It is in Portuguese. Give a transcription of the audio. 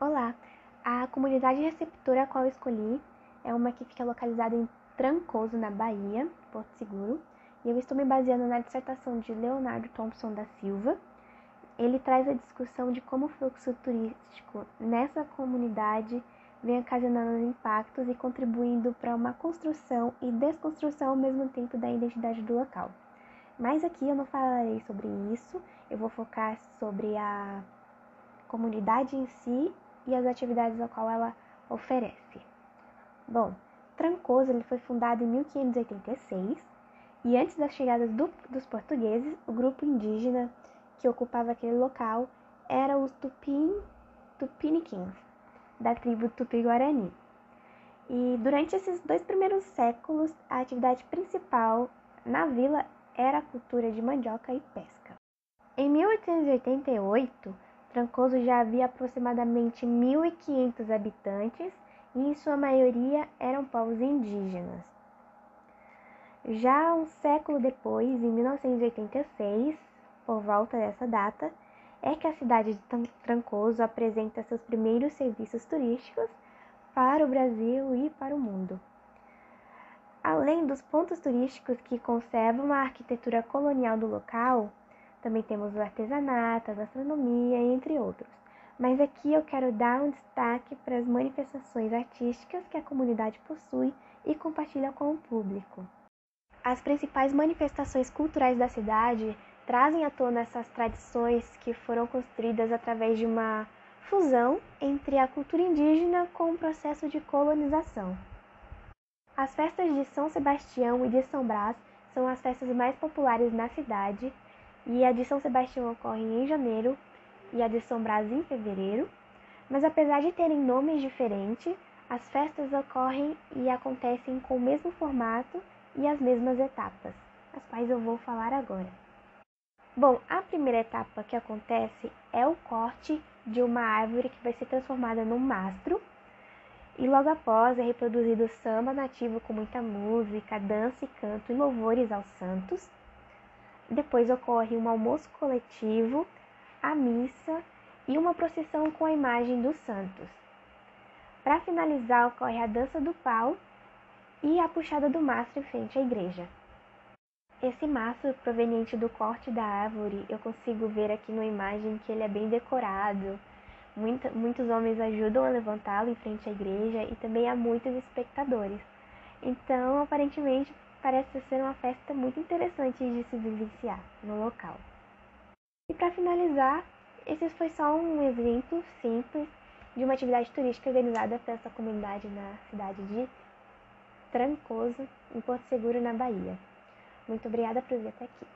Olá! A comunidade receptora a qual escolhi é uma que fica localizada em Trancoso, na Bahia, Porto Seguro, e eu estou me baseando na dissertação de Leonardo Thompson da Silva. Ele traz a discussão de como o fluxo turístico nessa comunidade vem ocasionando impactos e contribuindo para uma construção e desconstrução ao mesmo tempo da identidade do local. Mas aqui eu não falarei sobre isso, eu vou focar sobre a comunidade em si e as atividades a qual ela oferece. Bom, Trancoso ele foi fundado em 1586 e antes das chegadas do, dos portugueses, o grupo indígena que ocupava aquele local era os Tupin, Tupiniquins, da tribo Tupi-Guarani. E durante esses dois primeiros séculos, a atividade principal na vila era a cultura de mandioca e pesca. Em 1888, Trancoso já havia aproximadamente 1.500 habitantes e, em sua maioria, eram povos indígenas. Já um século depois, em 1986, por volta dessa data, é que a cidade de Trancoso apresenta seus primeiros serviços turísticos para o Brasil e para o mundo. Além dos pontos turísticos que conservam a arquitetura colonial do local, também temos o artesanato, a gastronomia, entre outros. Mas aqui eu quero dar um destaque para as manifestações artísticas que a comunidade possui e compartilha com o público. As principais manifestações culturais da cidade trazem à tona essas tradições que foram construídas através de uma fusão entre a cultura indígena com o processo de colonização. As festas de São Sebastião e de São Brás são as festas mais populares na cidade e a de São Sebastião ocorre em janeiro e a de São Brás em fevereiro. Mas apesar de terem nomes diferentes, as festas ocorrem e acontecem com o mesmo formato e as mesmas etapas, as quais eu vou falar agora. Bom, a primeira etapa que acontece é o corte de uma árvore que vai ser transformada num mastro. E logo após é reproduzido o samba nativo com muita música, dança e canto e louvores aos santos. Depois ocorre um almoço coletivo, a missa e uma procissão com a imagem dos santos. Para finalizar, ocorre a dança do pau e a puxada do mastro em frente à igreja. Esse mastro proveniente do corte da árvore, eu consigo ver aqui na imagem que ele é bem decorado. Muitos homens ajudam a levantá-lo em frente à igreja e também há muitos espectadores. Então, aparentemente, parece ser uma festa muito interessante de se vivenciar no local. E para finalizar, esse foi só um exemplo simples de uma atividade turística organizada por essa comunidade na cidade de Trancoso, em Porto Seguro, na Bahia. Muito obrigada por vir até aqui.